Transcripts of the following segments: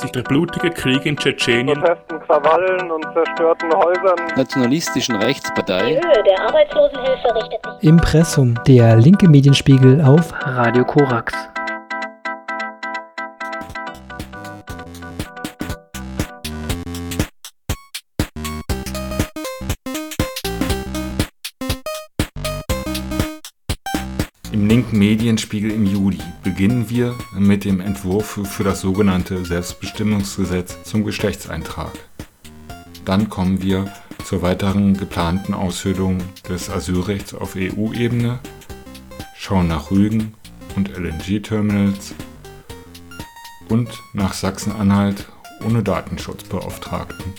sich der blutige Krieg in Tschetschenien, Protesten, Krawallen und zerstörten Häusern, nationalistischen Rechtspartei, Die Höhe der Arbeitslosenhilfe richtet sich Impressum, der linke Medienspiegel auf Radio Korax. Medienspiegel im Juli beginnen wir mit dem Entwurf für das sogenannte Selbstbestimmungsgesetz zum Geschlechtseintrag. Dann kommen wir zur weiteren geplanten Aushöhlung des Asylrechts auf EU-Ebene, schauen nach Rügen und LNG-Terminals und nach Sachsen-Anhalt ohne Datenschutzbeauftragten.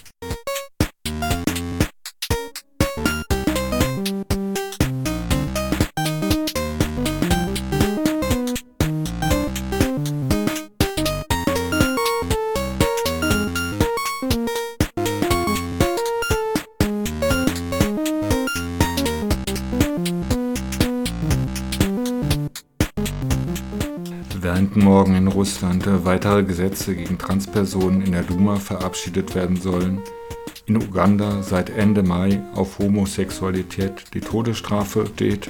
Russland weitere Gesetze gegen Transpersonen in der Duma verabschiedet werden sollen, in Uganda seit Ende Mai auf Homosexualität die Todesstrafe steht,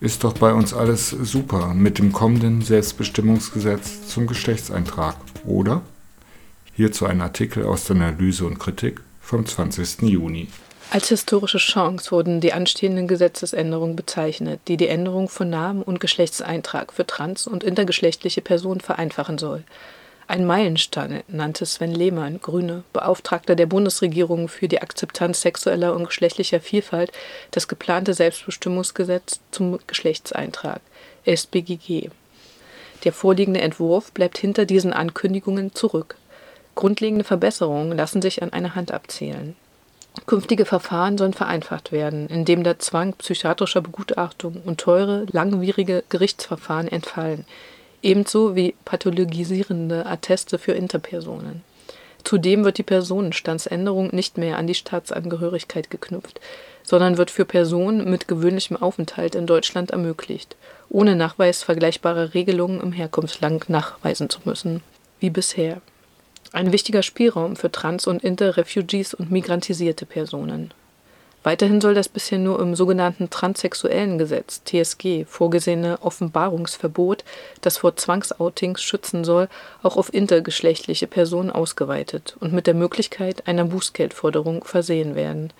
ist doch bei uns alles super mit dem kommenden Selbstbestimmungsgesetz zum Geschlechtseintrag, oder? Hierzu ein Artikel aus der Analyse und Kritik vom 20. Juni. Als historische Chance wurden die anstehenden Gesetzesänderungen bezeichnet, die die Änderung von Namen und Geschlechtseintrag für trans- und intergeschlechtliche Personen vereinfachen soll. Ein Meilenstein nannte Sven Lehmann, Grüne, Beauftragter der Bundesregierung für die Akzeptanz sexueller und geschlechtlicher Vielfalt, das geplante Selbstbestimmungsgesetz zum Geschlechtseintrag, SBGG. Der vorliegende Entwurf bleibt hinter diesen Ankündigungen zurück. Grundlegende Verbesserungen lassen sich an einer Hand abzählen. Künftige Verfahren sollen vereinfacht werden, indem der Zwang psychiatrischer Begutachtung und teure, langwierige Gerichtsverfahren entfallen, ebenso wie pathologisierende Atteste für Interpersonen. Zudem wird die Personenstandsänderung nicht mehr an die Staatsangehörigkeit geknüpft, sondern wird für Personen mit gewöhnlichem Aufenthalt in Deutschland ermöglicht, ohne Nachweis vergleichbarer Regelungen im Herkunftsland nachweisen zu müssen, wie bisher. Ein wichtiger Spielraum für Trans- und Inter-Refugees und migrantisierte Personen. Weiterhin soll das bisher nur im sogenannten transsexuellen Gesetz TSG vorgesehene Offenbarungsverbot, das vor Zwangsoutings schützen soll, auch auf intergeschlechtliche Personen ausgeweitet und mit der Möglichkeit einer Bußgeldforderung versehen werden.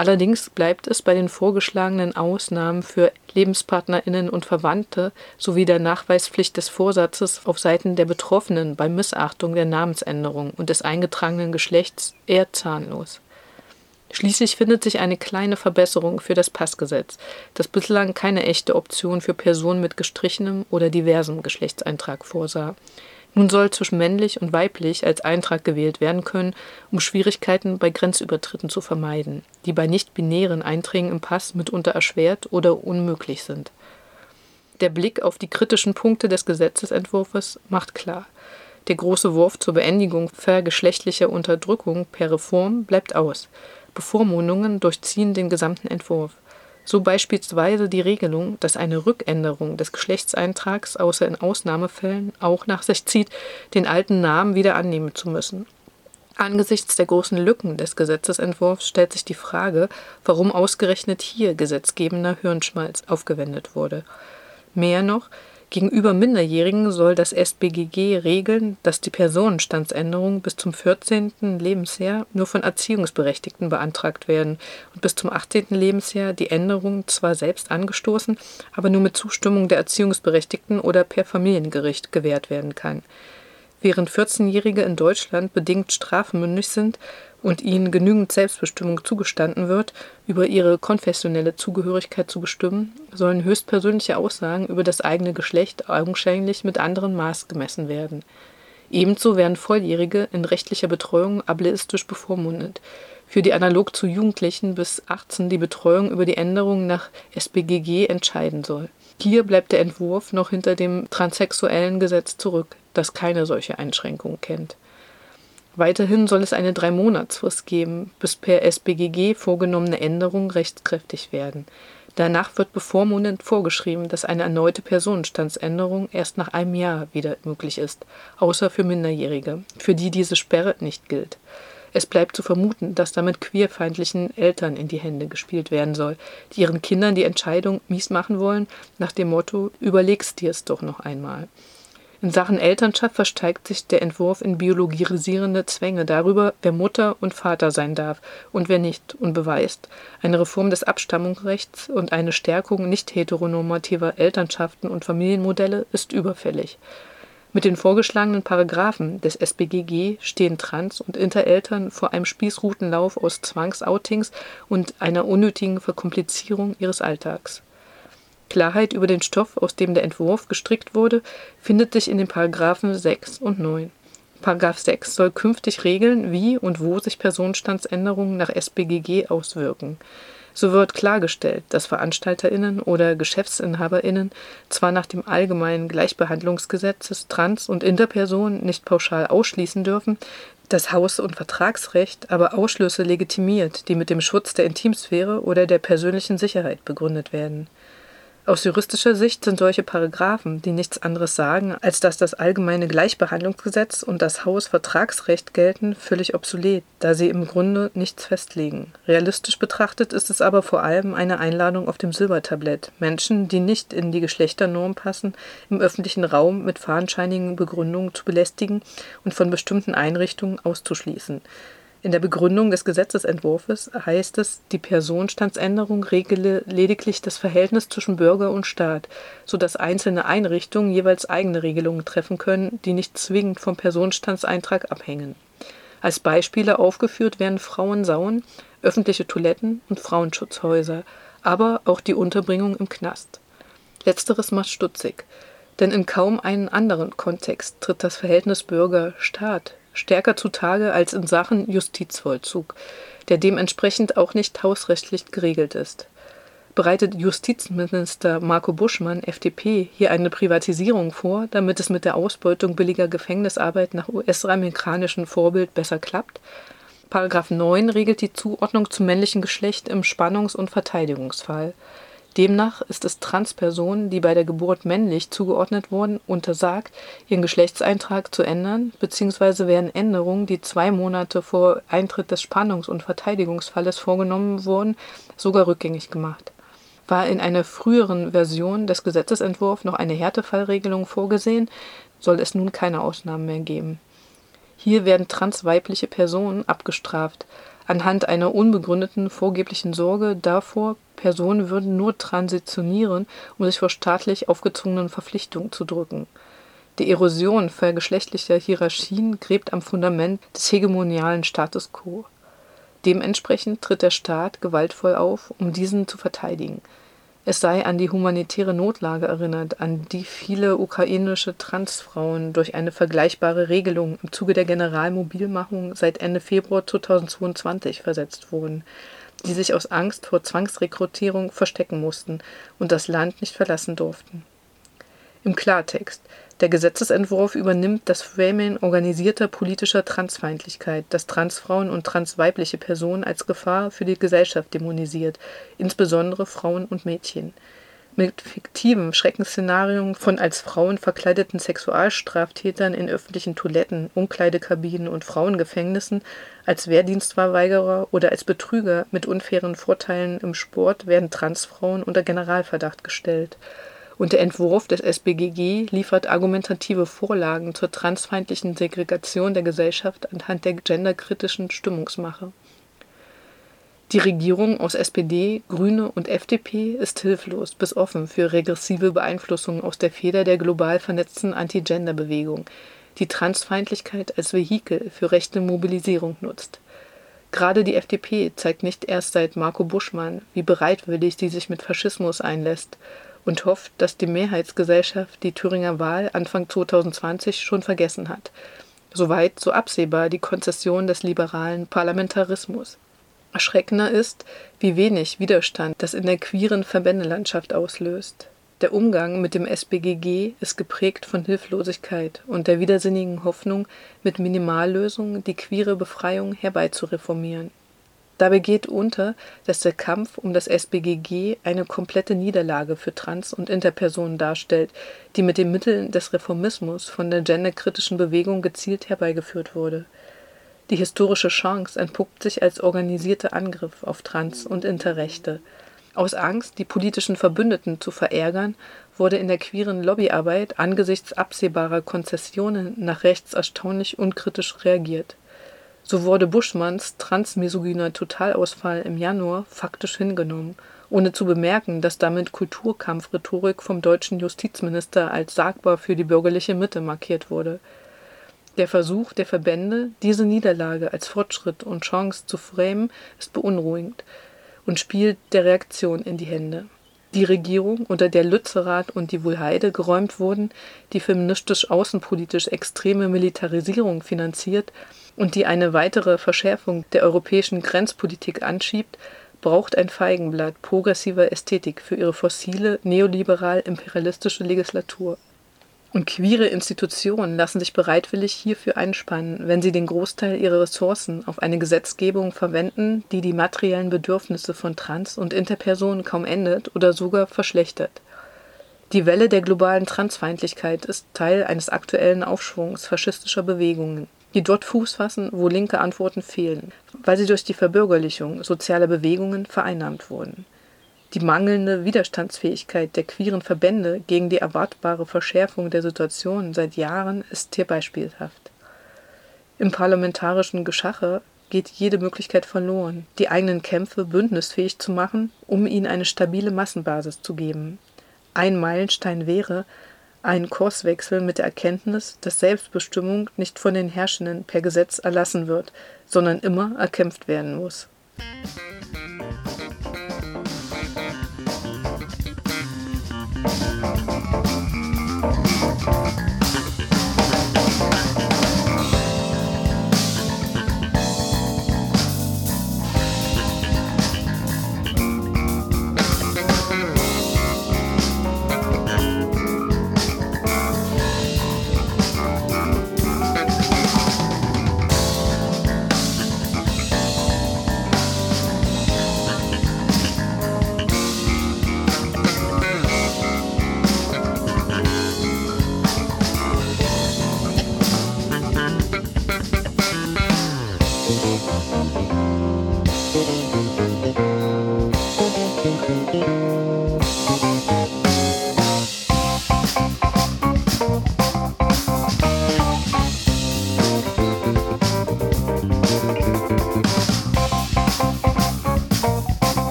Allerdings bleibt es bei den vorgeschlagenen Ausnahmen für Lebenspartnerinnen und Verwandte sowie der Nachweispflicht des Vorsatzes auf Seiten der Betroffenen bei Missachtung der Namensänderung und des eingetragenen Geschlechts eher zahnlos. Schließlich findet sich eine kleine Verbesserung für das Passgesetz, das bislang keine echte Option für Personen mit gestrichenem oder diversem Geschlechtseintrag vorsah. Nun soll zwischen männlich und weiblich als Eintrag gewählt werden können, um Schwierigkeiten bei Grenzübertritten zu vermeiden, die bei nicht-binären Einträgen im Pass mitunter erschwert oder unmöglich sind. Der Blick auf die kritischen Punkte des Gesetzesentwurfs macht klar, der große Wurf zur Beendigung vergeschlechtlicher Unterdrückung per Reform bleibt aus. Bevormundungen durchziehen den gesamten Entwurf. So beispielsweise die Regelung, dass eine Rückänderung des Geschlechtseintrags außer in Ausnahmefällen auch nach sich zieht, den alten Namen wieder annehmen zu müssen. Angesichts der großen Lücken des Gesetzesentwurfs stellt sich die Frage, warum ausgerechnet hier gesetzgebender Hirnschmalz aufgewendet wurde. Mehr noch, Gegenüber Minderjährigen soll das SBGG regeln, dass die Personenstandsänderung bis zum 14. Lebensjahr nur von Erziehungsberechtigten beantragt werden und bis zum 18. Lebensjahr die Änderung zwar selbst angestoßen, aber nur mit Zustimmung der Erziehungsberechtigten oder per Familiengericht gewährt werden kann. Während 14-Jährige in Deutschland bedingt strafmündig sind und ihnen genügend Selbstbestimmung zugestanden wird, über ihre konfessionelle Zugehörigkeit zu bestimmen, sollen höchstpersönliche Aussagen über das eigene Geschlecht augenscheinlich mit anderen Maß gemessen werden. Ebenso werden Volljährige in rechtlicher Betreuung ableistisch bevormundet. Für die analog zu Jugendlichen bis 18 die Betreuung über die Änderung nach SBGG entscheiden soll. Hier bleibt der Entwurf noch hinter dem transsexuellen Gesetz zurück, das keine solche Einschränkung kennt. Weiterhin soll es eine Drei-Monats-Frist geben, bis per SBGG vorgenommene Änderungen rechtskräftig werden. Danach wird bevormundend vorgeschrieben, dass eine erneute Personenstandsänderung erst nach einem Jahr wieder möglich ist, außer für Minderjährige, für die diese Sperre nicht gilt. Es bleibt zu vermuten, dass damit queerfeindlichen Eltern in die Hände gespielt werden soll, die ihren Kindern die Entscheidung mies machen wollen, nach dem Motto: Überlegst dir es doch noch einmal. In Sachen Elternschaft versteigt sich der Entwurf in biologisierende Zwänge darüber, wer Mutter und Vater sein darf und wer nicht, und beweist, eine Reform des Abstammungsrechts und eine Stärkung nicht heteronormativer Elternschaften und Familienmodelle ist überfällig. Mit den vorgeschlagenen Paragraphen des SBGG stehen Trans- und Intereltern vor einem Spießrutenlauf aus Zwangsoutings und einer unnötigen Verkomplizierung ihres Alltags. Klarheit über den Stoff, aus dem der Entwurf gestrickt wurde, findet sich in den Paragraphen 6 und 9. Paragraph 6 soll künftig regeln, wie und wo sich Personenstandsänderungen nach SBGG auswirken. So wird klargestellt, dass VeranstalterInnen oder GeschäftsinhaberInnen zwar nach dem allgemeinen Gleichbehandlungsgesetzes Trans- und Interpersonen nicht pauschal ausschließen dürfen, das Haus- und Vertragsrecht aber Ausschlüsse legitimiert, die mit dem Schutz der Intimsphäre oder der persönlichen Sicherheit begründet werden aus juristischer Sicht sind solche Paragraphen, die nichts anderes sagen, als dass das allgemeine Gleichbehandlungsgesetz und das Hausvertragsrecht gelten, völlig obsolet, da sie im Grunde nichts festlegen. Realistisch betrachtet ist es aber vor allem eine Einladung auf dem Silbertablett, Menschen, die nicht in die Geschlechternorm passen, im öffentlichen Raum mit fadenscheinigen Begründungen zu belästigen und von bestimmten Einrichtungen auszuschließen. In der Begründung des Gesetzesentwurfs heißt es, die Personenstandsänderung regele lediglich das Verhältnis zwischen Bürger und Staat, so dass einzelne Einrichtungen jeweils eigene Regelungen treffen können, die nicht zwingend vom Personenstandseintrag abhängen. Als Beispiele aufgeführt werden Frauensauen, öffentliche Toiletten und Frauenschutzhäuser, aber auch die Unterbringung im Knast. Letzteres macht stutzig, denn in kaum einem anderen Kontext tritt das Verhältnis Bürger-Staat stärker zutage als in Sachen Justizvollzug, der dementsprechend auch nicht hausrechtlich geregelt ist. Bereitet Justizminister Marco Buschmann, FDP, hier eine Privatisierung vor, damit es mit der Ausbeutung billiger Gefängnisarbeit nach US-amerikanischem Vorbild besser klappt? Paragraph 9 regelt die Zuordnung zum männlichen Geschlecht im Spannungs- und Verteidigungsfall. Demnach ist es Transpersonen, die bei der Geburt männlich zugeordnet wurden, untersagt, ihren Geschlechtseintrag zu ändern, bzw. werden Änderungen, die zwei Monate vor Eintritt des Spannungs- und Verteidigungsfalles vorgenommen wurden, sogar rückgängig gemacht. War in einer früheren Version des Gesetzesentwurfs noch eine Härtefallregelung vorgesehen, soll es nun keine Ausnahmen mehr geben. Hier werden transweibliche Personen abgestraft, anhand einer unbegründeten vorgeblichen Sorge davor, Personen würden nur transitionieren, um sich vor staatlich aufgezwungenen Verpflichtungen zu drücken. Die Erosion vergeschlechtlicher Hierarchien gräbt am Fundament des hegemonialen Status quo. Dementsprechend tritt der Staat gewaltvoll auf, um diesen zu verteidigen. Es sei an die humanitäre Notlage erinnert, an die viele ukrainische Transfrauen durch eine vergleichbare Regelung im Zuge der Generalmobilmachung seit Ende Februar 2022 versetzt wurden die sich aus Angst vor Zwangsrekrutierung verstecken mussten und das Land nicht verlassen durften. Im Klartext, der Gesetzesentwurf übernimmt das Framing organisierter politischer Transfeindlichkeit, das Transfrauen und transweibliche Personen als Gefahr für die Gesellschaft dämonisiert, insbesondere Frauen und Mädchen mit fiktiven Schreckensszenarien von als Frauen verkleideten Sexualstraftätern in öffentlichen Toiletten, Umkleidekabinen und Frauengefängnissen, als Wehrdienstverweigerer oder als Betrüger mit unfairen Vorteilen im Sport werden Transfrauen unter Generalverdacht gestellt. Und der Entwurf des SBGG liefert argumentative Vorlagen zur transfeindlichen Segregation der Gesellschaft anhand der genderkritischen Stimmungsmache die Regierung aus SPD, Grüne und FDP ist hilflos bis offen für regressive Beeinflussungen aus der Feder der global vernetzten Anti-Gender-Bewegung, die Transfeindlichkeit als Vehikel für rechte Mobilisierung nutzt. Gerade die FDP zeigt nicht erst seit Marco Buschmann, wie bereitwillig sie sich mit Faschismus einlässt und hofft, dass die Mehrheitsgesellschaft die Thüringer Wahl Anfang 2020 schon vergessen hat. Soweit so absehbar die Konzession des liberalen Parlamentarismus. Erschreckender ist, wie wenig Widerstand das in der queeren Verbändelandschaft auslöst. Der Umgang mit dem SBGG ist geprägt von Hilflosigkeit und der widersinnigen Hoffnung, mit Minimallösungen die queere Befreiung herbeizureformieren. Dabei geht unter, dass der Kampf um das SBGG eine komplette Niederlage für Trans- und Interpersonen darstellt, die mit den Mitteln des Reformismus von der genderkritischen Bewegung gezielt herbeigeführt wurde. Die historische Chance entpuppt sich als organisierter Angriff auf Trans- und Interrechte. Aus Angst, die politischen Verbündeten zu verärgern, wurde in der queeren Lobbyarbeit angesichts absehbarer Konzessionen nach rechts erstaunlich unkritisch reagiert. So wurde Buschmanns transmisogyner Totalausfall im Januar faktisch hingenommen, ohne zu bemerken, dass damit Kulturkampfrhetorik vom deutschen Justizminister als sagbar für die bürgerliche Mitte markiert wurde. Der Versuch der Verbände, diese Niederlage als Fortschritt und Chance zu framen, ist beunruhigend und spielt der Reaktion in die Hände die Regierung, unter der Lützerath und die Wuhlheide geräumt wurden, die feministisch-außenpolitisch extreme Militarisierung finanziert und die eine weitere Verschärfung der europäischen Grenzpolitik anschiebt, braucht ein Feigenblatt progressiver Ästhetik für ihre fossile, neoliberal-imperialistische Legislatur. Und queere Institutionen lassen sich bereitwillig hierfür einspannen, wenn sie den Großteil ihrer Ressourcen auf eine Gesetzgebung verwenden, die die materiellen Bedürfnisse von Trans- und Interpersonen kaum endet oder sogar verschlechtert. Die Welle der globalen Transfeindlichkeit ist Teil eines aktuellen Aufschwungs faschistischer Bewegungen, die dort Fuß fassen, wo linke Antworten fehlen, weil sie durch die Verbürgerlichung sozialer Bewegungen vereinnahmt wurden. Die mangelnde Widerstandsfähigkeit der queeren Verbände gegen die erwartbare Verschärfung der Situation seit Jahren ist hier beispielhaft. Im parlamentarischen Geschache geht jede Möglichkeit verloren, die eigenen Kämpfe bündnisfähig zu machen, um ihnen eine stabile Massenbasis zu geben. Ein Meilenstein wäre ein Kurswechsel mit der Erkenntnis, dass Selbstbestimmung nicht von den Herrschenden per Gesetz erlassen wird, sondern immer erkämpft werden muss.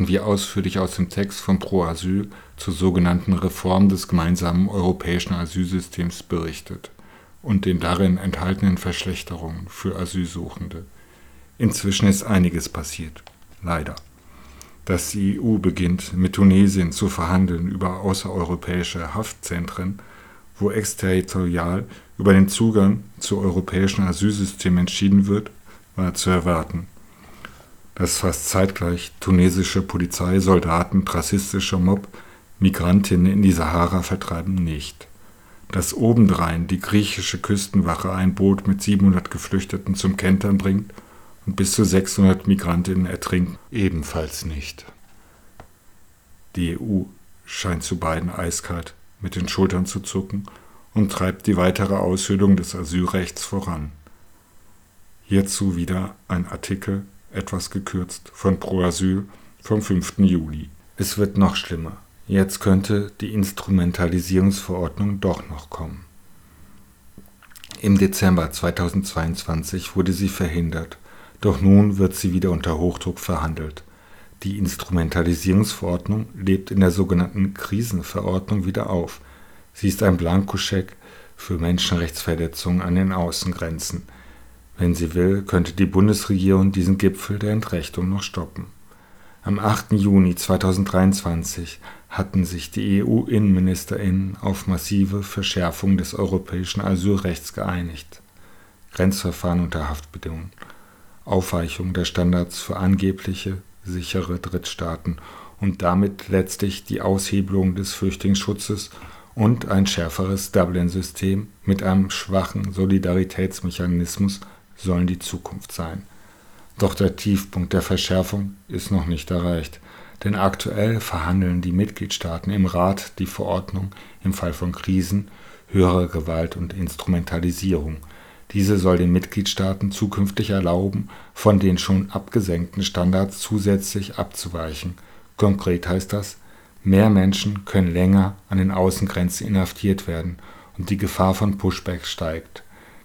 Hatten wir ausführlich aus dem Text von Pro Asyl zur sogenannten Reform des gemeinsamen europäischen Asylsystems berichtet und den darin enthaltenen Verschlechterungen für Asylsuchende. Inzwischen ist einiges passiert, leider. Dass die EU beginnt, mit Tunesien zu verhandeln über außereuropäische Haftzentren, wo exterritorial über den Zugang zu europäischen Asylsystemen entschieden wird, war zu erwarten dass fast zeitgleich tunesische Polizei Soldaten rassistischer Mob Migrantinnen in die Sahara vertreiben nicht. Dass obendrein die griechische Küstenwache ein Boot mit 700 Geflüchteten zum Kentern bringt und bis zu 600 Migrantinnen ertrinken, ebenfalls nicht. Die EU scheint zu beiden eiskalt mit den Schultern zu zucken und treibt die weitere Aushöhlung des Asylrechts voran. Hierzu wieder ein Artikel etwas gekürzt, von Pro Asyl vom 5. Juli. Es wird noch schlimmer. Jetzt könnte die Instrumentalisierungsverordnung doch noch kommen. Im Dezember 2022 wurde sie verhindert, doch nun wird sie wieder unter Hochdruck verhandelt. Die Instrumentalisierungsverordnung lebt in der sogenannten Krisenverordnung wieder auf. Sie ist ein Blankoscheck für Menschenrechtsverletzungen an den Außengrenzen – wenn sie will, könnte die Bundesregierung diesen Gipfel der Entrechtung noch stoppen. Am 8. Juni 2023 hatten sich die EU-Innenministerinnen auf massive Verschärfung des europäischen Asylrechts geeinigt. Grenzverfahren unter Haftbedingungen, Aufweichung der Standards für angebliche sichere Drittstaaten und damit letztlich die Aushebelung des Flüchtlingsschutzes und ein schärferes Dublin-System mit einem schwachen Solidaritätsmechanismus sollen die Zukunft sein. Doch der Tiefpunkt der Verschärfung ist noch nicht erreicht, denn aktuell verhandeln die Mitgliedstaaten im Rat die Verordnung im Fall von Krisen, höherer Gewalt und Instrumentalisierung. Diese soll den Mitgliedstaaten zukünftig erlauben, von den schon abgesenkten Standards zusätzlich abzuweichen. Konkret heißt das, Mehr Menschen können länger an den Außengrenzen inhaftiert werden und die Gefahr von Pushbacks steigt.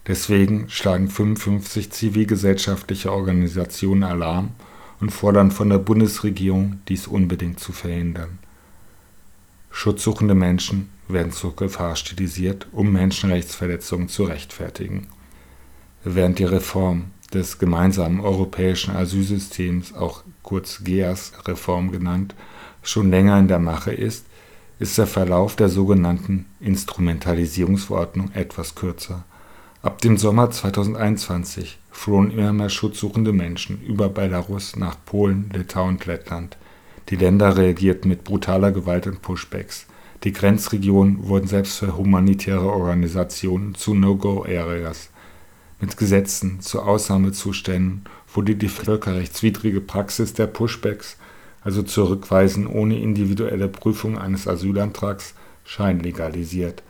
Deswegen schlagen 55 zivilgesellschaftliche Organisationen Alarm und fordern von der Bundesregierung, dies unbedingt zu verhindern. Schutzsuchende Menschen werden zur Gefahr stilisiert, um Menschenrechtsverletzungen zu rechtfertigen. Während die Reform des gemeinsamen europäischen Asylsystems, auch kurz GEAS-Reform genannt, schon länger in der Mache ist, ist der Verlauf der sogenannten Instrumentalisierungsverordnung etwas kürzer. Ab dem Sommer 2021 flohen immer mehr schutzsuchende Menschen über Belarus nach Polen, Litauen und Lettland. Die Länder reagierten mit brutaler Gewalt und Pushbacks. Die Grenzregionen wurden selbst für humanitäre Organisationen zu No-Go-Areas. Mit Gesetzen zu Ausnahmezuständen wurde die völkerrechtswidrige Praxis der Pushbacks also Zurückweisen ohne individuelle Prüfung eines Asylantrags, scheinlegalisiert.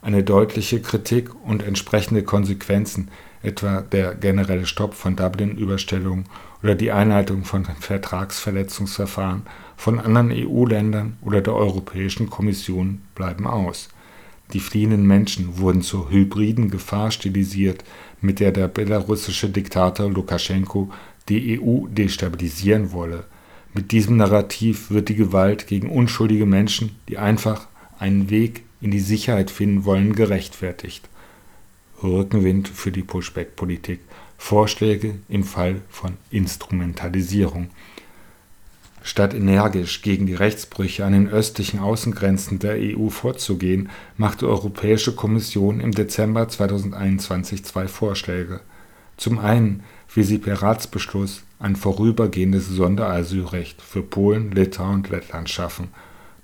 Eine deutliche Kritik und entsprechende Konsequenzen, etwa der generelle Stopp von Dublin-Überstellungen oder die Einleitung von Vertragsverletzungsverfahren von anderen EU-Ländern oder der Europäischen Kommission bleiben aus. Die fliehenden Menschen wurden zur hybriden Gefahr stilisiert, mit der der belarussische Diktator Lukaschenko die EU destabilisieren wolle mit diesem Narrativ wird die Gewalt gegen unschuldige Menschen, die einfach einen Weg in die Sicherheit finden wollen, gerechtfertigt. Rückenwind für die Pushback-Politik. Vorschläge im Fall von Instrumentalisierung. Statt energisch gegen die Rechtsbrüche an den östlichen Außengrenzen der EU vorzugehen, macht die Europäische Kommission im Dezember 2021 zwei Vorschläge. Zum einen will sie per Ratsbeschluss ein vorübergehendes Sonderasylrecht für Polen, Litauen und Lettland schaffen.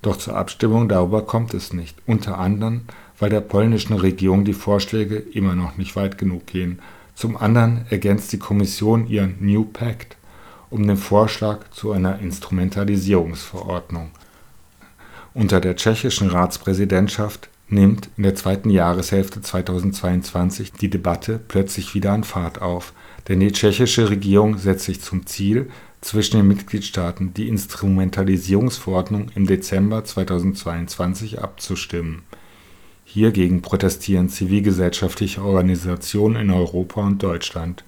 Doch zur Abstimmung darüber kommt es nicht, unter anderem, weil der polnischen Regierung die Vorschläge immer noch nicht weit genug gehen. Zum anderen ergänzt die Kommission ihren New Pact um den Vorschlag zu einer Instrumentalisierungsverordnung. Unter der tschechischen Ratspräsidentschaft nimmt in der zweiten Jahreshälfte 2022 die Debatte plötzlich wieder an Fahrt auf denn die tschechische Regierung setzt sich zum Ziel, zwischen den Mitgliedstaaten die Instrumentalisierungsverordnung im Dezember 2022 abzustimmen. Hiergegen protestieren zivilgesellschaftliche Organisationen in Europa und Deutschland,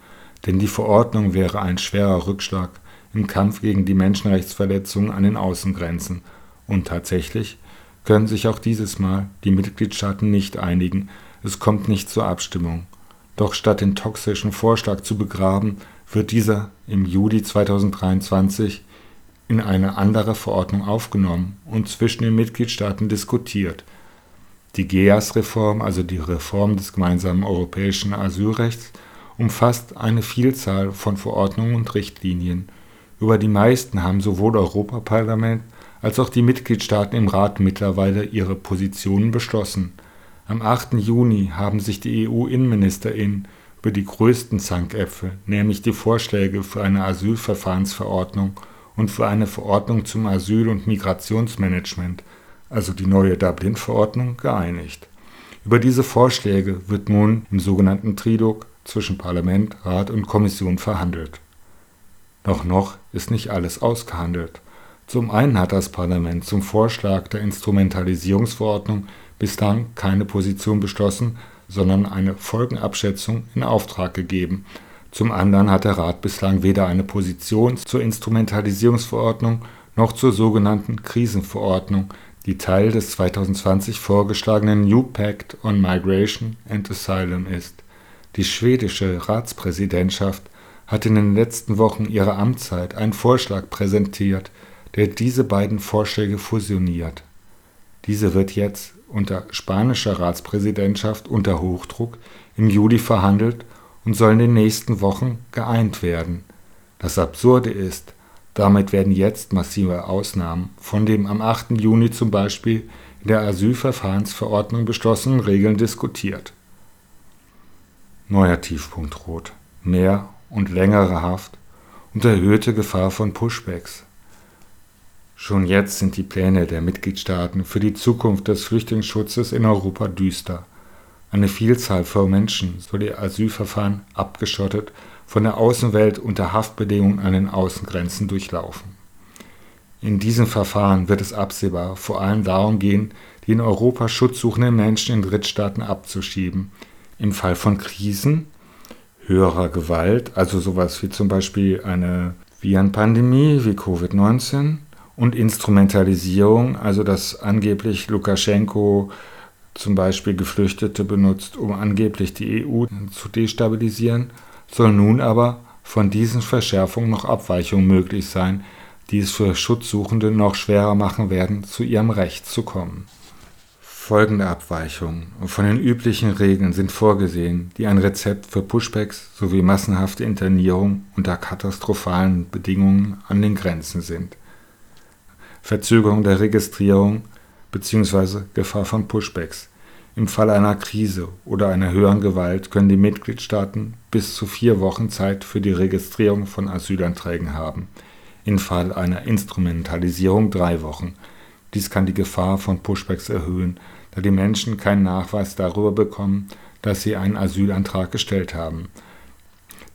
denn die Verordnung wäre ein schwerer Rückschlag im Kampf gegen die Menschenrechtsverletzungen an den Außengrenzen. Und tatsächlich können sich auch dieses Mal die Mitgliedstaaten nicht einigen, es kommt nicht zur Abstimmung. Doch statt den toxischen Vorschlag zu begraben, wird dieser im Juli 2023 in eine andere Verordnung aufgenommen und zwischen den Mitgliedstaaten diskutiert. Die GEAS-Reform, also die Reform des gemeinsamen europäischen Asylrechts, umfasst eine Vielzahl von Verordnungen und Richtlinien. Über die meisten haben sowohl Europaparlament als auch die Mitgliedstaaten im Rat mittlerweile ihre Positionen beschlossen am 8. Juni haben sich die EU-Innenministerinnen über die größten Zankäpfel, nämlich die Vorschläge für eine Asylverfahrensverordnung und für eine Verordnung zum Asyl- und Migrationsmanagement, also die neue Dublin-Verordnung, geeinigt. Über diese Vorschläge wird nun im sogenannten Trilog zwischen Parlament, Rat und Kommission verhandelt. Doch noch ist nicht alles ausgehandelt. Zum einen hat das Parlament zum Vorschlag der Instrumentalisierungsverordnung bislang keine Position beschlossen, sondern eine Folgenabschätzung in Auftrag gegeben. Zum anderen hat der Rat bislang weder eine Position zur Instrumentalisierungsverordnung noch zur sogenannten Krisenverordnung, die Teil des 2020 vorgeschlagenen New Pact on Migration and Asylum ist. Die schwedische Ratspräsidentschaft hat in den letzten Wochen ihrer Amtszeit einen Vorschlag präsentiert, der diese beiden Vorschläge fusioniert Diese wird jetzt unter spanischer Ratspräsidentschaft unter Hochdruck im Juli verhandelt und soll in den nächsten Wochen geeint werden. Das Absurde ist, damit werden jetzt massive Ausnahmen von dem am 8. Juni zum Beispiel in der Asylverfahrensverordnung beschlossenen Regeln diskutiert. Neuer Tiefpunkt Rot. Mehr und längere Haft und erhöhte Gefahr von Pushbacks. Schon jetzt sind die Pläne der Mitgliedstaaten für die Zukunft des Flüchtlingsschutzes in Europa düster. Eine Vielzahl von Menschen soll ihr Asylverfahren abgeschottet von der Außenwelt unter Haftbedingungen an den Außengrenzen durchlaufen. In diesem Verfahren wird es absehbar vor allem darum gehen, die in Europa schutzsuchenden Menschen in Drittstaaten abzuschieben. Im Fall von Krisen, höherer Gewalt, also sowas wie zum Beispiel eine Virenpandemie wie Covid-19 und Instrumentalisierung, also dass angeblich Lukaschenko zum Beispiel Geflüchtete benutzt, um angeblich die EU zu destabilisieren, soll nun aber von diesen Verschärfungen noch Abweichungen möglich sein, die es für Schutzsuchende noch schwerer machen werden, zu ihrem Recht zu kommen. Folgende Abweichungen von den üblichen Regeln sind vorgesehen, die ein Rezept für Pushbacks sowie massenhafte Internierung unter katastrophalen Bedingungen an den Grenzen sind. Verzögerung der Registrierung bzw. Gefahr von Pushbacks. Im Fall einer Krise oder einer höheren Gewalt können die Mitgliedstaaten bis zu vier Wochen Zeit für die Registrierung von Asylanträgen haben. Im Fall einer Instrumentalisierung drei Wochen. Dies kann die Gefahr von Pushbacks erhöhen, da die Menschen keinen Nachweis darüber bekommen, dass sie einen Asylantrag gestellt haben.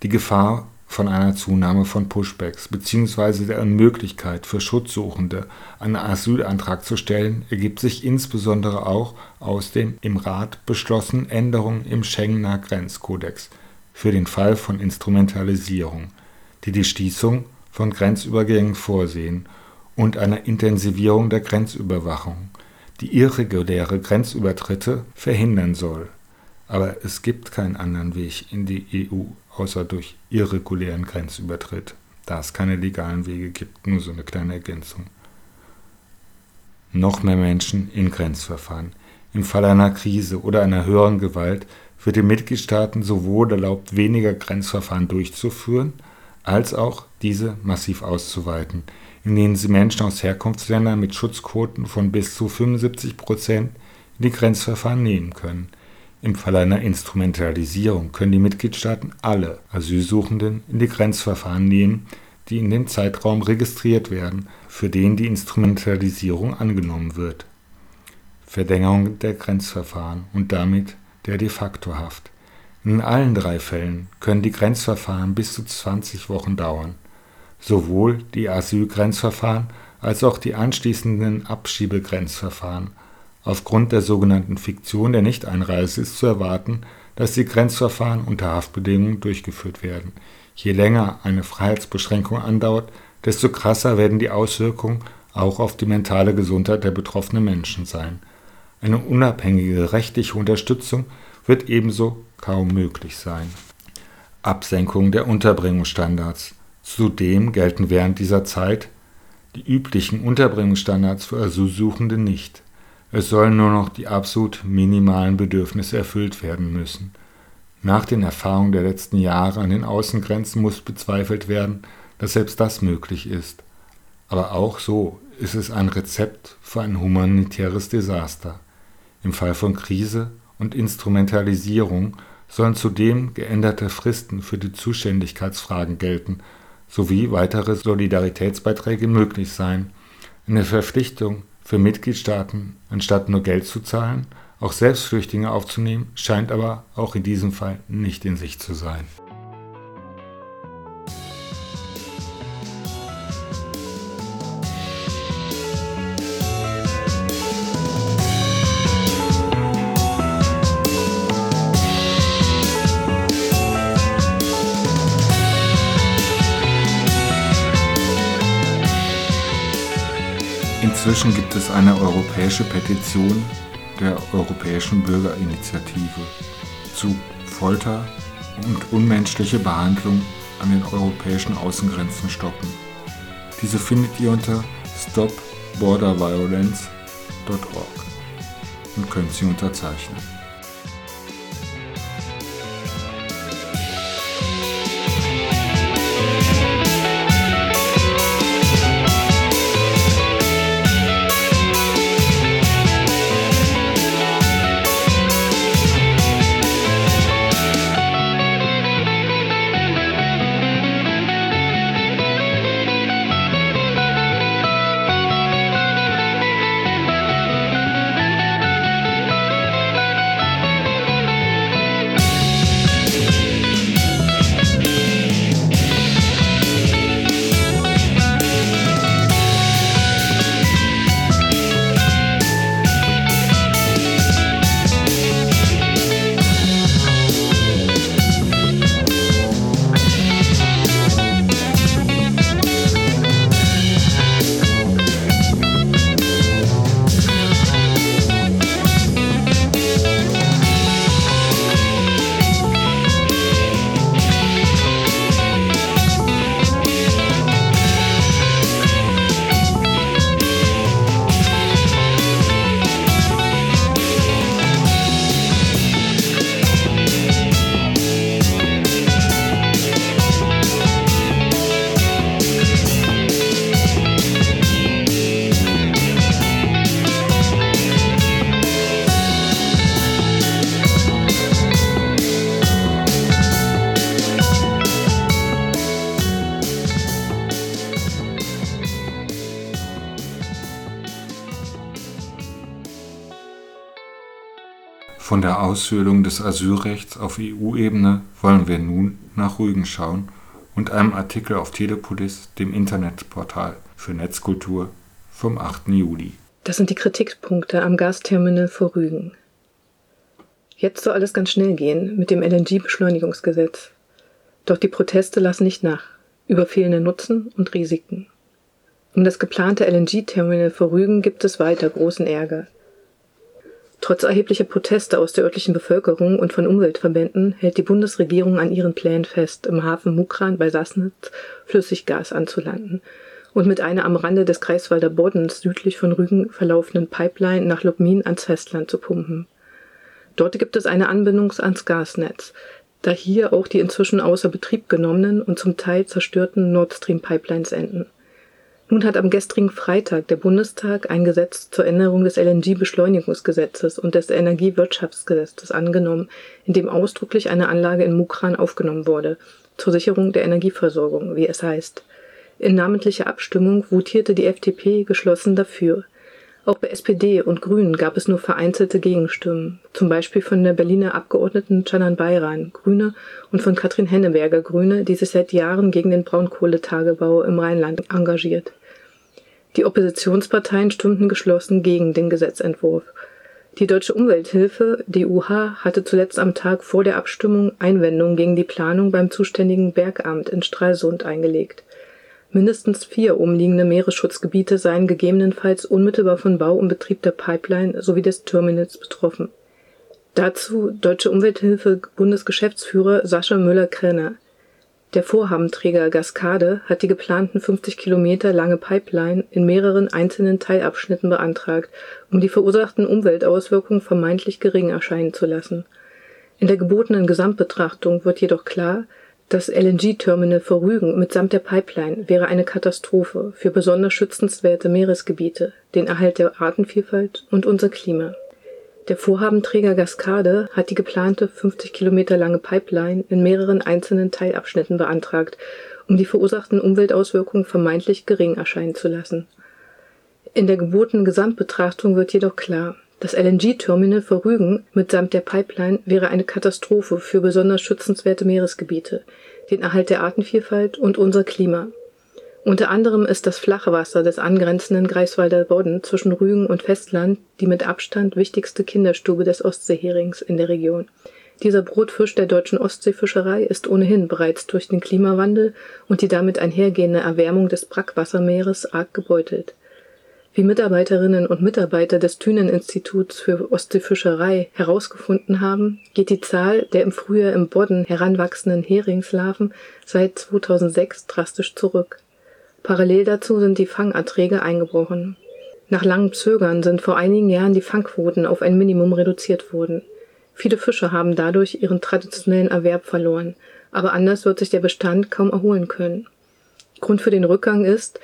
Die Gefahr von einer Zunahme von Pushbacks bzw. der Unmöglichkeit für Schutzsuchende einen Asylantrag zu stellen, ergibt sich insbesondere auch aus den im Rat beschlossenen Änderungen im Schengener Grenzkodex für den Fall von Instrumentalisierung, die die Schließung von Grenzübergängen vorsehen und einer Intensivierung der Grenzüberwachung, die irreguläre Grenzübertritte verhindern soll. Aber es gibt keinen anderen Weg in die EU außer durch irregulären Grenzübertritt, da es keine legalen Wege gibt. Nur so eine kleine Ergänzung. Noch mehr Menschen in Grenzverfahren. Im Fall einer Krise oder einer höheren Gewalt wird den Mitgliedstaaten sowohl erlaubt, weniger Grenzverfahren durchzuführen, als auch diese massiv auszuweiten, in denen sie Menschen aus Herkunftsländern mit Schutzquoten von bis zu 75 Prozent in die Grenzverfahren nehmen können. Im Fall einer Instrumentalisierung können die Mitgliedstaaten alle Asylsuchenden in die Grenzverfahren nehmen, die in dem Zeitraum registriert werden, für den die Instrumentalisierung angenommen wird. Verlängerung der Grenzverfahren und damit der de facto Haft. In allen drei Fällen können die Grenzverfahren bis zu 20 Wochen dauern. Sowohl die Asylgrenzverfahren als auch die anschließenden Abschiebegrenzverfahren Aufgrund der sogenannten Fiktion der Nichteinreise ist zu erwarten, dass die Grenzverfahren unter Haftbedingungen durchgeführt werden. Je länger eine Freiheitsbeschränkung andauert, desto krasser werden die Auswirkungen auch auf die mentale Gesundheit der betroffenen Menschen sein. Eine unabhängige rechtliche Unterstützung wird ebenso kaum möglich sein. Absenkung der Unterbringungsstandards. Zudem gelten während dieser Zeit die üblichen Unterbringungsstandards für Asylsuchende nicht. Es sollen nur noch die absolut minimalen Bedürfnisse erfüllt werden müssen. Nach den Erfahrungen der letzten Jahre an den Außengrenzen muss bezweifelt werden, dass selbst das möglich ist. Aber auch so ist es ein Rezept für ein humanitäres Desaster. Im Fall von Krise und Instrumentalisierung sollen zudem geänderte Fristen für die Zuständigkeitsfragen gelten, sowie weitere Solidaritätsbeiträge möglich sein. Eine Verpflichtung für Mitgliedstaaten, anstatt nur Geld zu zahlen, auch selbst Flüchtlinge aufzunehmen, scheint aber auch in diesem Fall nicht in Sicht zu sein. Inzwischen gibt es eine europäische Petition der Europäischen Bürgerinitiative zu Folter und unmenschliche Behandlung an den europäischen Außengrenzen stoppen. Diese findet ihr unter Stop Border Violence und könnt sie unterzeichnen. Von der Aushöhlung des Asylrechts auf EU-Ebene wollen wir nun nach Rügen schauen und einem Artikel auf Telepolis, dem Internetportal für Netzkultur vom 8. Juli. Das sind die Kritikpunkte am Gasterminal vor Rügen. Jetzt soll alles ganz schnell gehen mit dem LNG-Beschleunigungsgesetz. Doch die Proteste lassen nicht nach über fehlende Nutzen und Risiken. Um das geplante LNG-Terminal vor Rügen gibt es weiter großen Ärger. Trotz erheblicher Proteste aus der örtlichen Bevölkerung und von Umweltverbänden hält die Bundesregierung an ihren Plänen fest, im Hafen Mukran bei Sassnitz Flüssiggas anzulanden und mit einer am Rande des Kreiswalder Boddens südlich von Rügen verlaufenden Pipeline nach Lubmin ans Festland zu pumpen. Dort gibt es eine Anbindung ans Gasnetz, da hier auch die inzwischen außer Betrieb genommenen und zum Teil zerstörten Nord Stream Pipelines enden nun hat am gestrigen Freitag der Bundestag ein Gesetz zur Änderung des LNG-Beschleunigungsgesetzes und des Energiewirtschaftsgesetzes angenommen, in dem ausdrücklich eine Anlage in Mukran aufgenommen wurde, zur Sicherung der Energieversorgung, wie es heißt. In namentlicher Abstimmung votierte die FDP geschlossen dafür. Auch bei SPD und Grünen gab es nur vereinzelte Gegenstimmen, zum Beispiel von der Berliner Abgeordneten Canan Bayran, Grüne, und von Katrin Henneberger, Grüne, die sich seit Jahren gegen den Braunkohletagebau im Rheinland engagiert. Die Oppositionsparteien stimmten geschlossen gegen den Gesetzentwurf. Die Deutsche Umwelthilfe (DUH) hatte zuletzt am Tag vor der Abstimmung Einwendungen gegen die Planung beim zuständigen Bergamt in Stralsund eingelegt Mindestens vier umliegende Meeresschutzgebiete seien gegebenenfalls unmittelbar von Bau und Betrieb der Pipeline sowie des Terminals betroffen. Dazu Deutsche Umwelthilfe Bundesgeschäftsführer Sascha Müller-Krenner. Der Vorhabenträger Gascade hat die geplanten 50 Kilometer lange Pipeline in mehreren einzelnen Teilabschnitten beantragt, um die verursachten Umweltauswirkungen vermeintlich gering erscheinen zu lassen. In der gebotenen Gesamtbetrachtung wird jedoch klar das LNG-Terminal vor Rügen mitsamt der Pipeline wäre eine Katastrophe für besonders schützenswerte Meeresgebiete, den Erhalt der Artenvielfalt und unser Klima. Der Vorhabenträger Gascade hat die geplante 50 Kilometer lange Pipeline in mehreren einzelnen Teilabschnitten beantragt, um die verursachten Umweltauswirkungen vermeintlich gering erscheinen zu lassen. In der gebotenen Gesamtbetrachtung wird jedoch klar das LNG-Terminal vor Rügen mitsamt der Pipeline wäre eine Katastrophe für besonders schützenswerte Meeresgebiete, den Erhalt der Artenvielfalt und unser Klima. Unter anderem ist das flache Wasser des angrenzenden Greifswalder Bodden zwischen Rügen und Festland die mit Abstand wichtigste Kinderstube des Ostseeherings in der Region. Dieser Brotfisch der deutschen Ostseefischerei ist ohnehin bereits durch den Klimawandel und die damit einhergehende Erwärmung des Brackwassermeeres arg gebeutelt wie Mitarbeiterinnen und Mitarbeiter des Thünen-Instituts für Ostseefischerei herausgefunden haben, geht die Zahl der im Frühjahr im Bodden heranwachsenden Heringslarven seit 2006 drastisch zurück. Parallel dazu sind die Fangerträge eingebrochen. Nach langem Zögern sind vor einigen Jahren die Fangquoten auf ein Minimum reduziert worden. Viele Fischer haben dadurch ihren traditionellen Erwerb verloren, aber anders wird sich der Bestand kaum erholen können. Grund für den Rückgang ist,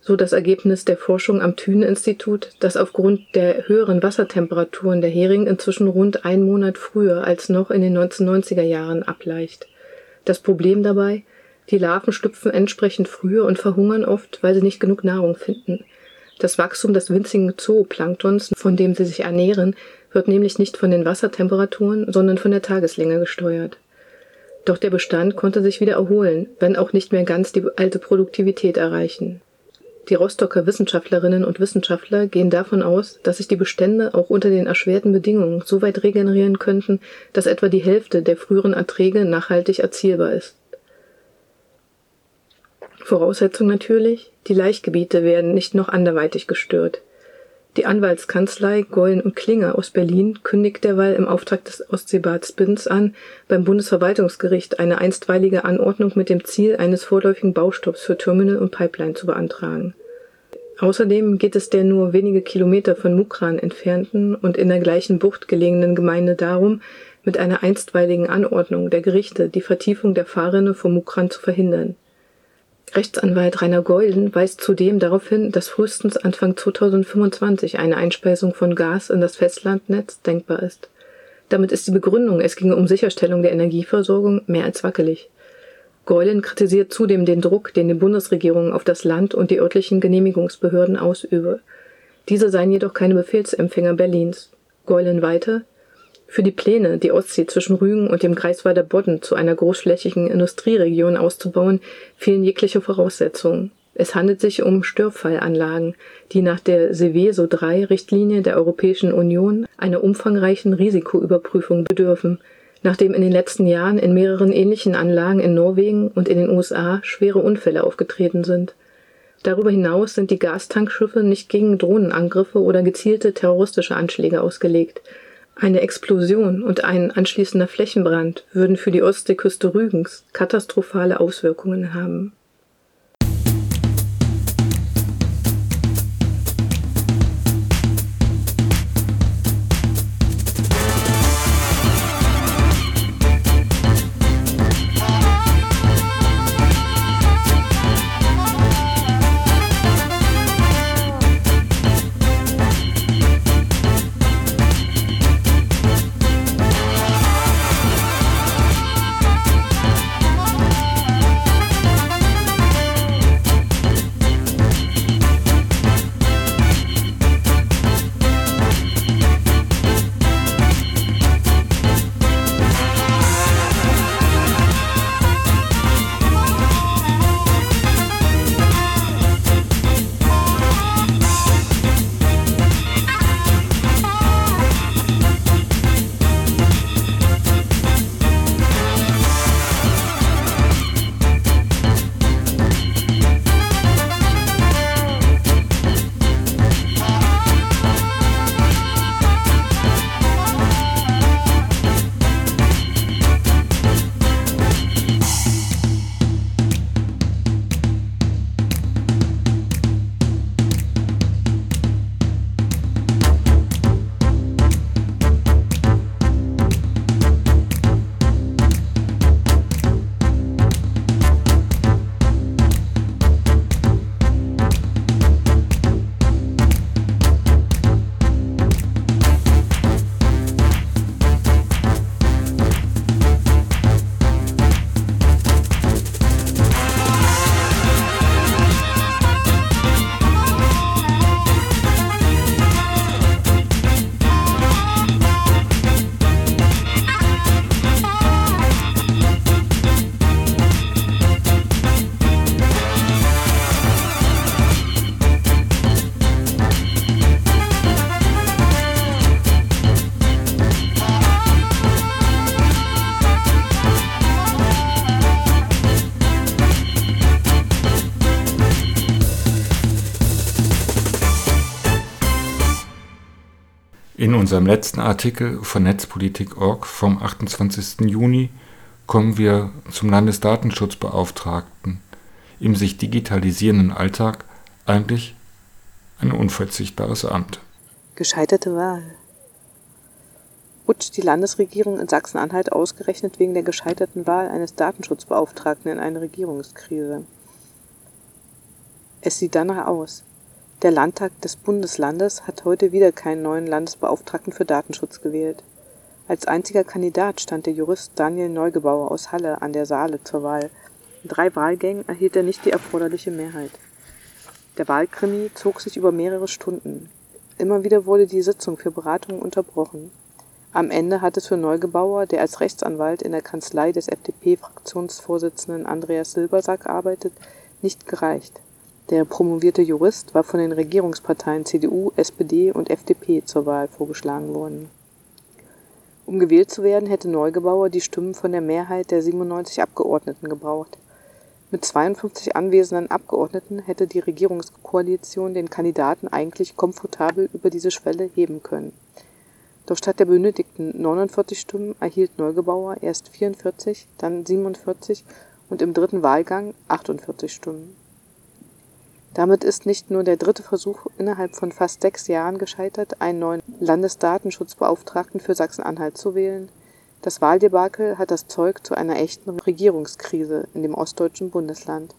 so das Ergebnis der Forschung am Thünen-Institut, dass aufgrund der höheren Wassertemperaturen der Hering inzwischen rund einen Monat früher als noch in den 1990er Jahren ableicht. Das Problem dabei, die Larven schlüpfen entsprechend früher und verhungern oft, weil sie nicht genug Nahrung finden. Das Wachstum des winzigen Zooplanktons, von dem sie sich ernähren, wird nämlich nicht von den Wassertemperaturen, sondern von der Tageslänge gesteuert. Doch der Bestand konnte sich wieder erholen, wenn auch nicht mehr ganz die alte Produktivität erreichen. Die Rostocker Wissenschaftlerinnen und Wissenschaftler gehen davon aus, dass sich die Bestände auch unter den erschwerten Bedingungen so weit regenerieren könnten, dass etwa die Hälfte der früheren Erträge nachhaltig erzielbar ist. Voraussetzung natürlich, die Laichgebiete werden nicht noch anderweitig gestört. Die Anwaltskanzlei Gollen und Klinger aus Berlin kündigt derweil im Auftrag des Ostseebads Binz an, beim Bundesverwaltungsgericht eine einstweilige Anordnung mit dem Ziel eines vorläufigen Baustopps für Terminal und Pipeline zu beantragen. Außerdem geht es der nur wenige Kilometer von Mukran entfernten und in der gleichen Bucht gelegenen Gemeinde darum, mit einer einstweiligen Anordnung der Gerichte die Vertiefung der Fahrrinne vor Mukran zu verhindern Rechtsanwalt Rainer Golden weist zudem darauf hin, dass frühestens Anfang 2025 eine Einspeisung von Gas in das Festlandnetz denkbar ist. Damit ist die Begründung, es ginge um Sicherstellung der Energieversorgung, mehr als wackelig. Geulen kritisiert zudem den Druck, den die Bundesregierung auf das Land und die örtlichen Genehmigungsbehörden ausübe. Diese seien jedoch keine Befehlsempfänger Berlins. Geulen weiter, für die Pläne, die Ostsee zwischen Rügen und dem Greifswalder Bodden zu einer großflächigen Industrieregion auszubauen, fehlen jegliche Voraussetzungen. Es handelt sich um Störfallanlagen, die nach der Seveso III-Richtlinie der Europäischen Union einer umfangreichen Risikoüberprüfung bedürfen, nachdem in den letzten Jahren in mehreren ähnlichen Anlagen in Norwegen und in den USA schwere Unfälle aufgetreten sind. Darüber hinaus sind die Gastankschiffe nicht gegen Drohnenangriffe oder gezielte terroristische Anschläge ausgelegt. Eine Explosion und ein anschließender Flächenbrand würden für die Ostseeküste Rügens katastrophale Auswirkungen haben In unserem letzten Artikel von Netzpolitik.org vom 28. Juni kommen wir zum Landesdatenschutzbeauftragten im sich digitalisierenden Alltag eigentlich ein unverzichtbares Amt. Gescheiterte Wahl. Rutscht die Landesregierung in Sachsen-Anhalt ausgerechnet wegen der gescheiterten Wahl eines Datenschutzbeauftragten in eine Regierungskrise? Es sieht danach aus. Der Landtag des Bundeslandes hat heute wieder keinen neuen Landesbeauftragten für Datenschutz gewählt. Als einziger Kandidat stand der Jurist Daniel Neugebauer aus Halle an der Saale zur Wahl. In drei Wahlgängen erhielt er nicht die erforderliche Mehrheit. Der Wahlkrimi zog sich über mehrere Stunden. Immer wieder wurde die Sitzung für Beratungen unterbrochen. Am Ende hat es für Neugebauer, der als Rechtsanwalt in der Kanzlei des FDP-Fraktionsvorsitzenden Andreas Silbersack arbeitet, nicht gereicht. Der promovierte Jurist war von den Regierungsparteien CDU, SPD und FDP zur Wahl vorgeschlagen worden. Um gewählt zu werden, hätte Neugebauer die Stimmen von der Mehrheit der 97 Abgeordneten gebraucht. Mit 52 anwesenden Abgeordneten hätte die Regierungskoalition den Kandidaten eigentlich komfortabel über diese Schwelle heben können. Doch statt der benötigten 49 Stimmen erhielt Neugebauer erst 44, dann 47 und im dritten Wahlgang 48 Stimmen. Damit ist nicht nur der dritte Versuch innerhalb von fast sechs Jahren gescheitert, einen neuen Landesdatenschutzbeauftragten für Sachsen-Anhalt zu wählen. Das Wahldebakel hat das Zeug zu einer echten Regierungskrise in dem ostdeutschen Bundesland.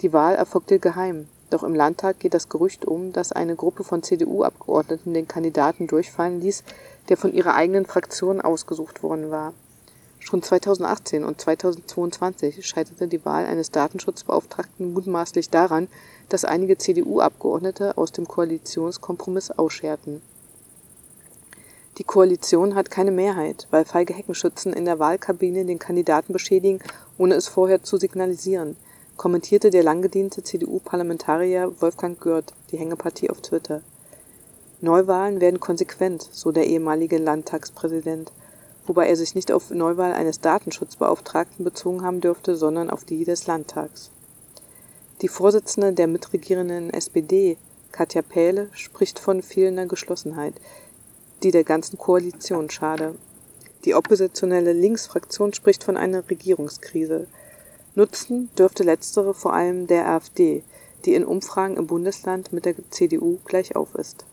Die Wahl erfolgte geheim, doch im Landtag geht das Gerücht um, dass eine Gruppe von CDU-Abgeordneten den Kandidaten durchfallen ließ, der von ihrer eigenen Fraktion ausgesucht worden war Schon 2018 und 2022 scheiterte die Wahl eines Datenschutzbeauftragten mutmaßlich daran, dass einige CDU-Abgeordnete aus dem Koalitionskompromiss ausscherten. Die Koalition hat keine Mehrheit, weil feige Heckenschützen in der Wahlkabine den Kandidaten beschädigen, ohne es vorher zu signalisieren, kommentierte der langgediente CDU-Parlamentarier Wolfgang Görth die Hängepartie auf Twitter. Neuwahlen werden konsequent, so der ehemalige Landtagspräsident wobei er sich nicht auf Neuwahl eines Datenschutzbeauftragten bezogen haben dürfte, sondern auf die des Landtags. Die Vorsitzende der mitregierenden SPD, Katja Pähle, spricht von fehlender Geschlossenheit, die der ganzen Koalition schade. Die oppositionelle Linksfraktion spricht von einer Regierungskrise. Nutzen dürfte letztere vor allem der AfD, die in Umfragen im Bundesland mit der CDU gleichauf ist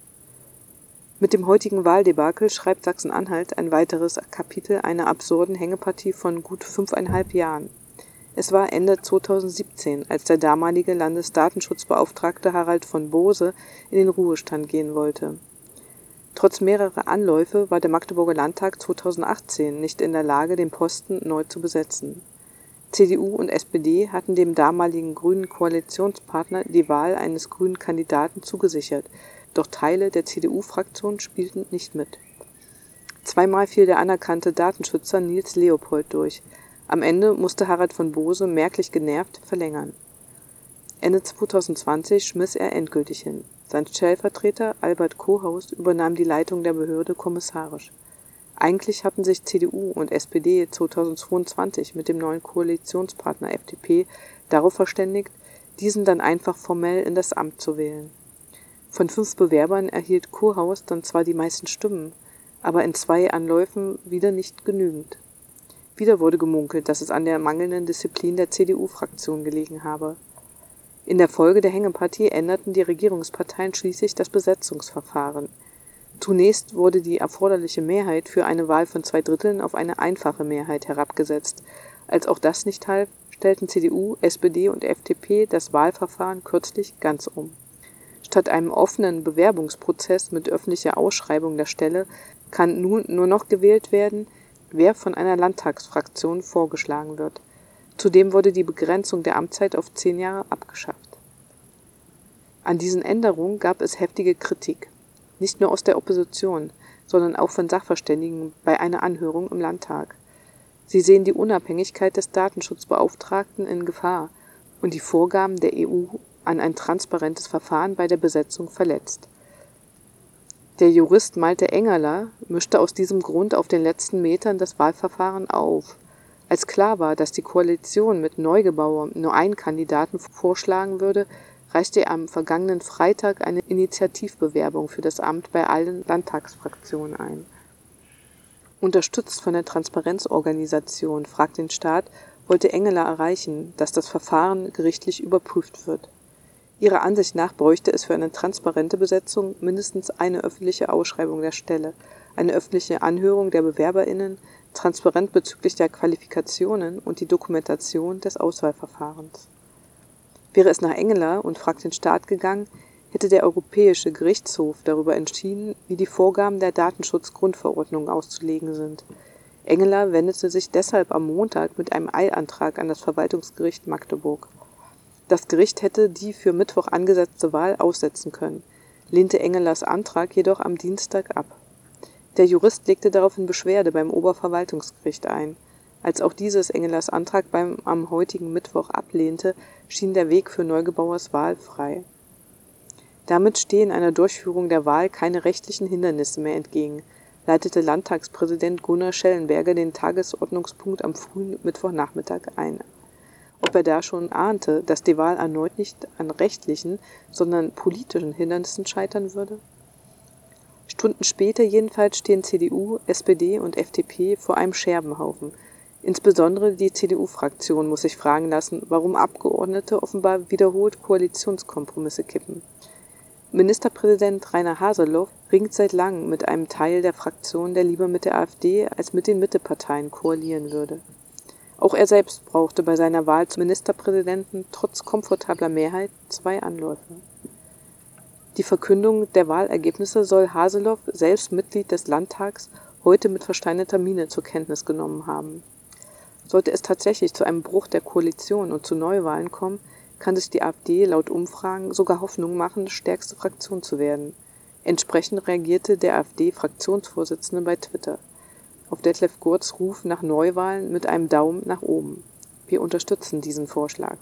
mit dem heutigen Wahldebakel schreibt Sachsen-Anhalt ein weiteres Kapitel einer absurden Hängepartie von gut fünfeinhalb Jahren. Es war Ende 2017, als der damalige Landesdatenschutzbeauftragte Harald von Bose in den Ruhestand gehen wollte. Trotz mehrerer Anläufe war der Magdeburger Landtag 2018 nicht in der Lage, den Posten neu zu besetzen. CDU und SPD hatten dem damaligen grünen Koalitionspartner die Wahl eines grünen Kandidaten zugesichert, doch Teile der CDU-Fraktion spielten nicht mit. Zweimal fiel der anerkannte Datenschützer Nils Leopold durch. Am Ende musste Harald von Bose merklich genervt verlängern. Ende 2020 schmiss er endgültig hin. Sein Stellvertreter Albert Kohaus übernahm die Leitung der Behörde kommissarisch. Eigentlich hatten sich CDU und SPD 2022 mit dem neuen Koalitionspartner FDP darauf verständigt, diesen dann einfach formell in das Amt zu wählen. Von fünf Bewerbern erhielt Kurhaus dann zwar die meisten Stimmen, aber in zwei Anläufen wieder nicht genügend. Wieder wurde gemunkelt, dass es an der mangelnden Disziplin der CDU-Fraktion gelegen habe. In der Folge der Hängepartie änderten die Regierungsparteien schließlich das Besetzungsverfahren. Zunächst wurde die erforderliche Mehrheit für eine Wahl von zwei Dritteln auf eine einfache Mehrheit herabgesetzt. Als auch das nicht half, stellten CDU, SPD und FDP das Wahlverfahren kürzlich ganz um Statt einem offenen Bewerbungsprozess mit öffentlicher Ausschreibung der Stelle kann nun nur noch gewählt werden, wer von einer Landtagsfraktion vorgeschlagen wird. Zudem wurde die Begrenzung der Amtszeit auf zehn Jahre abgeschafft. An diesen Änderungen gab es heftige Kritik, nicht nur aus der Opposition, sondern auch von Sachverständigen bei einer Anhörung im Landtag. Sie sehen die Unabhängigkeit des Datenschutzbeauftragten in Gefahr und die Vorgaben der EU an ein transparentes Verfahren bei der Besetzung verletzt. Der Jurist Malte Engerler mischte aus diesem Grund auf den letzten Metern das Wahlverfahren auf. Als klar war, dass die Koalition mit Neugebauer nur einen Kandidaten vorschlagen würde, reichte er am vergangenen Freitag eine Initiativbewerbung für das Amt bei allen Landtagsfraktionen ein. Unterstützt von der Transparenzorganisation Fragt den Staat wollte Engeler erreichen, dass das Verfahren gerichtlich überprüft wird Ihrer Ansicht nach bräuchte es für eine transparente Besetzung mindestens eine öffentliche Ausschreibung der Stelle, eine öffentliche Anhörung der BewerberInnen, transparent bezüglich der Qualifikationen und die Dokumentation des Auswahlverfahrens. Wäre es nach Engeler und fragt den Staat gegangen, hätte der Europäische Gerichtshof darüber entschieden, wie die Vorgaben der Datenschutzgrundverordnung auszulegen sind. Engeler wendete sich deshalb am Montag mit einem Eilantrag an das Verwaltungsgericht Magdeburg. Das Gericht hätte die für Mittwoch angesetzte Wahl aussetzen können, lehnte Engelers Antrag jedoch am Dienstag ab. Der Jurist legte daraufhin Beschwerde beim Oberverwaltungsgericht ein. Als auch dieses Engelers Antrag beim am heutigen Mittwoch ablehnte, schien der Weg für Neugebauers Wahl frei. Damit stehen einer Durchführung der Wahl keine rechtlichen Hindernisse mehr entgegen, leitete Landtagspräsident Gunnar Schellenberger den Tagesordnungspunkt am frühen Mittwochnachmittag ein ob er da schon ahnte, dass die Wahl erneut nicht an rechtlichen, sondern politischen Hindernissen scheitern würde? Stunden später jedenfalls stehen CDU, SPD und FDP vor einem Scherbenhaufen. Insbesondere die CDU-Fraktion muss sich fragen lassen, warum Abgeordnete offenbar wiederholt Koalitionskompromisse kippen. Ministerpräsident Rainer Haseloff ringt seit langem mit einem Teil der Fraktion, der lieber mit der AfD als mit den Mitteparteien koalieren würde. Auch er selbst brauchte bei seiner Wahl zum Ministerpräsidenten trotz komfortabler Mehrheit zwei Anläufe. Die Verkündung der Wahlergebnisse soll Haseloff, selbst Mitglied des Landtags, heute mit versteinerter Miene zur Kenntnis genommen haben. Sollte es tatsächlich zu einem Bruch der Koalition und zu Neuwahlen kommen, kann sich die AfD laut Umfragen sogar Hoffnung machen, stärkste Fraktion zu werden. Entsprechend reagierte der AfD-Fraktionsvorsitzende bei Twitter auf Detlef Gurts Ruf nach Neuwahlen mit einem Daumen nach oben. Wir unterstützen diesen Vorschlag.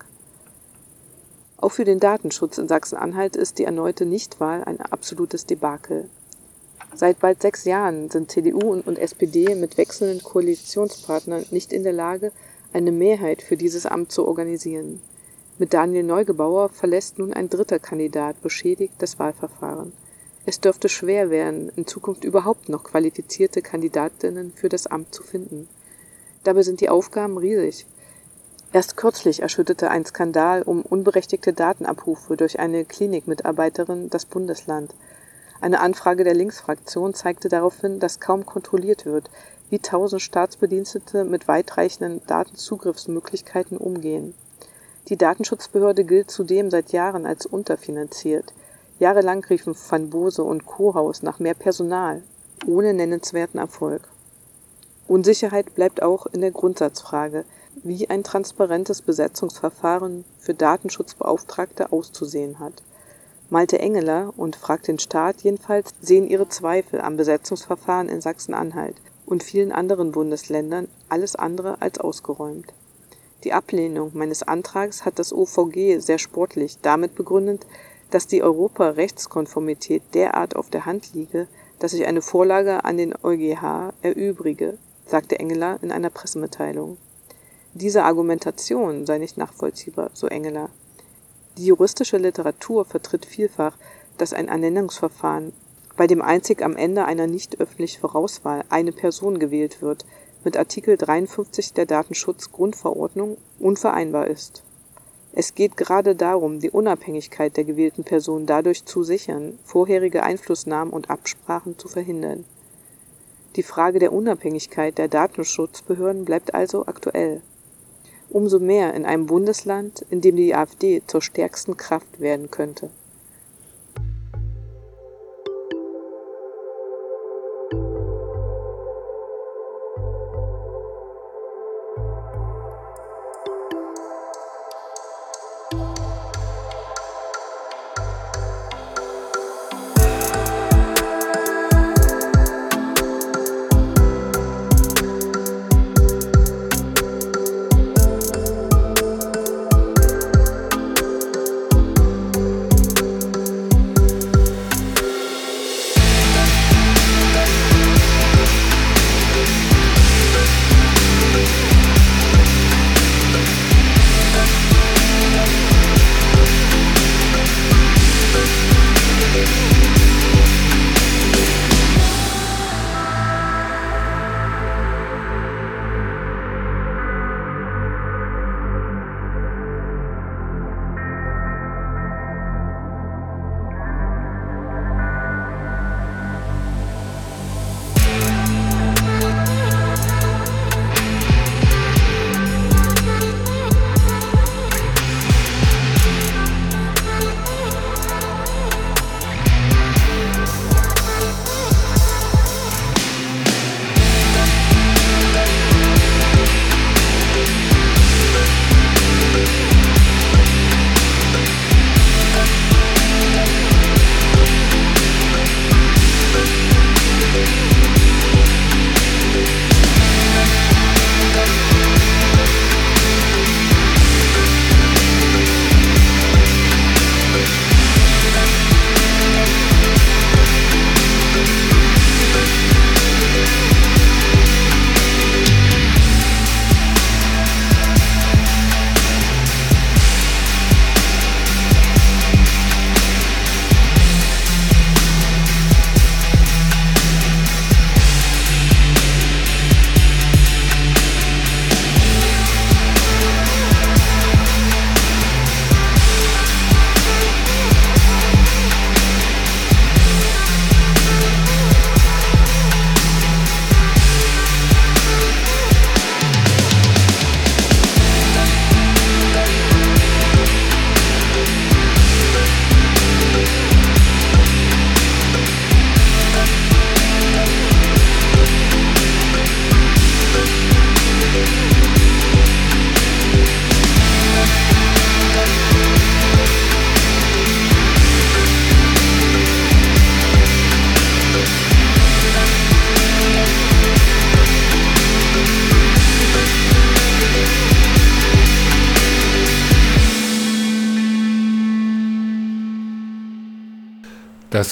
Auch für den Datenschutz in Sachsen-Anhalt ist die erneute Nichtwahl ein absolutes Debakel. Seit bald sechs Jahren sind CDU und SPD mit wechselnden Koalitionspartnern nicht in der Lage, eine Mehrheit für dieses Amt zu organisieren. Mit Daniel Neugebauer verlässt nun ein dritter Kandidat beschädigt das Wahlverfahren. Es dürfte schwer werden, in Zukunft überhaupt noch qualifizierte Kandidatinnen für das Amt zu finden. Dabei sind die Aufgaben riesig. Erst kürzlich erschütterte ein Skandal um unberechtigte Datenabrufe durch eine Klinikmitarbeiterin das Bundesland. Eine Anfrage der Linksfraktion zeigte darauf hin, dass kaum kontrolliert wird, wie tausend Staatsbedienstete mit weitreichenden Datenzugriffsmöglichkeiten umgehen. Die Datenschutzbehörde gilt zudem seit Jahren als unterfinanziert. Jahrelang riefen Van Bose und Kohaus nach mehr Personal, ohne nennenswerten Erfolg. Unsicherheit bleibt auch in der Grundsatzfrage, wie ein transparentes Besetzungsverfahren für Datenschutzbeauftragte auszusehen hat. Malte Engeler und Fragt den Staat jedenfalls sehen ihre Zweifel am Besetzungsverfahren in Sachsen-Anhalt und vielen anderen Bundesländern alles andere als ausgeräumt. Die Ablehnung meines Antrags hat das OVG sehr sportlich damit begründet, dass die Europarechtskonformität derart auf der Hand liege, dass sich eine Vorlage an den EuGH erübrige, sagte Engeler in einer Pressemitteilung. Diese Argumentation sei nicht nachvollziehbar, so Engeler. Die juristische Literatur vertritt vielfach, dass ein Ernennungsverfahren, bei dem einzig am Ende einer nicht öffentlichen Vorauswahl eine Person gewählt wird, mit Artikel 53 der Datenschutzgrundverordnung unvereinbar ist es geht gerade darum, die Unabhängigkeit der gewählten Person dadurch zu sichern, vorherige Einflussnahmen und Absprachen zu verhindern. Die Frage der Unabhängigkeit der Datenschutzbehörden bleibt also aktuell. Umso mehr in einem Bundesland, in dem die AfD zur stärksten Kraft werden könnte.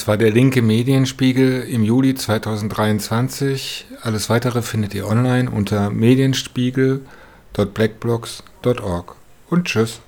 Das war der linke Medienspiegel im Juli 2023. Alles weitere findet ihr online unter medienspiegel.blackblocks.org. Und tschüss.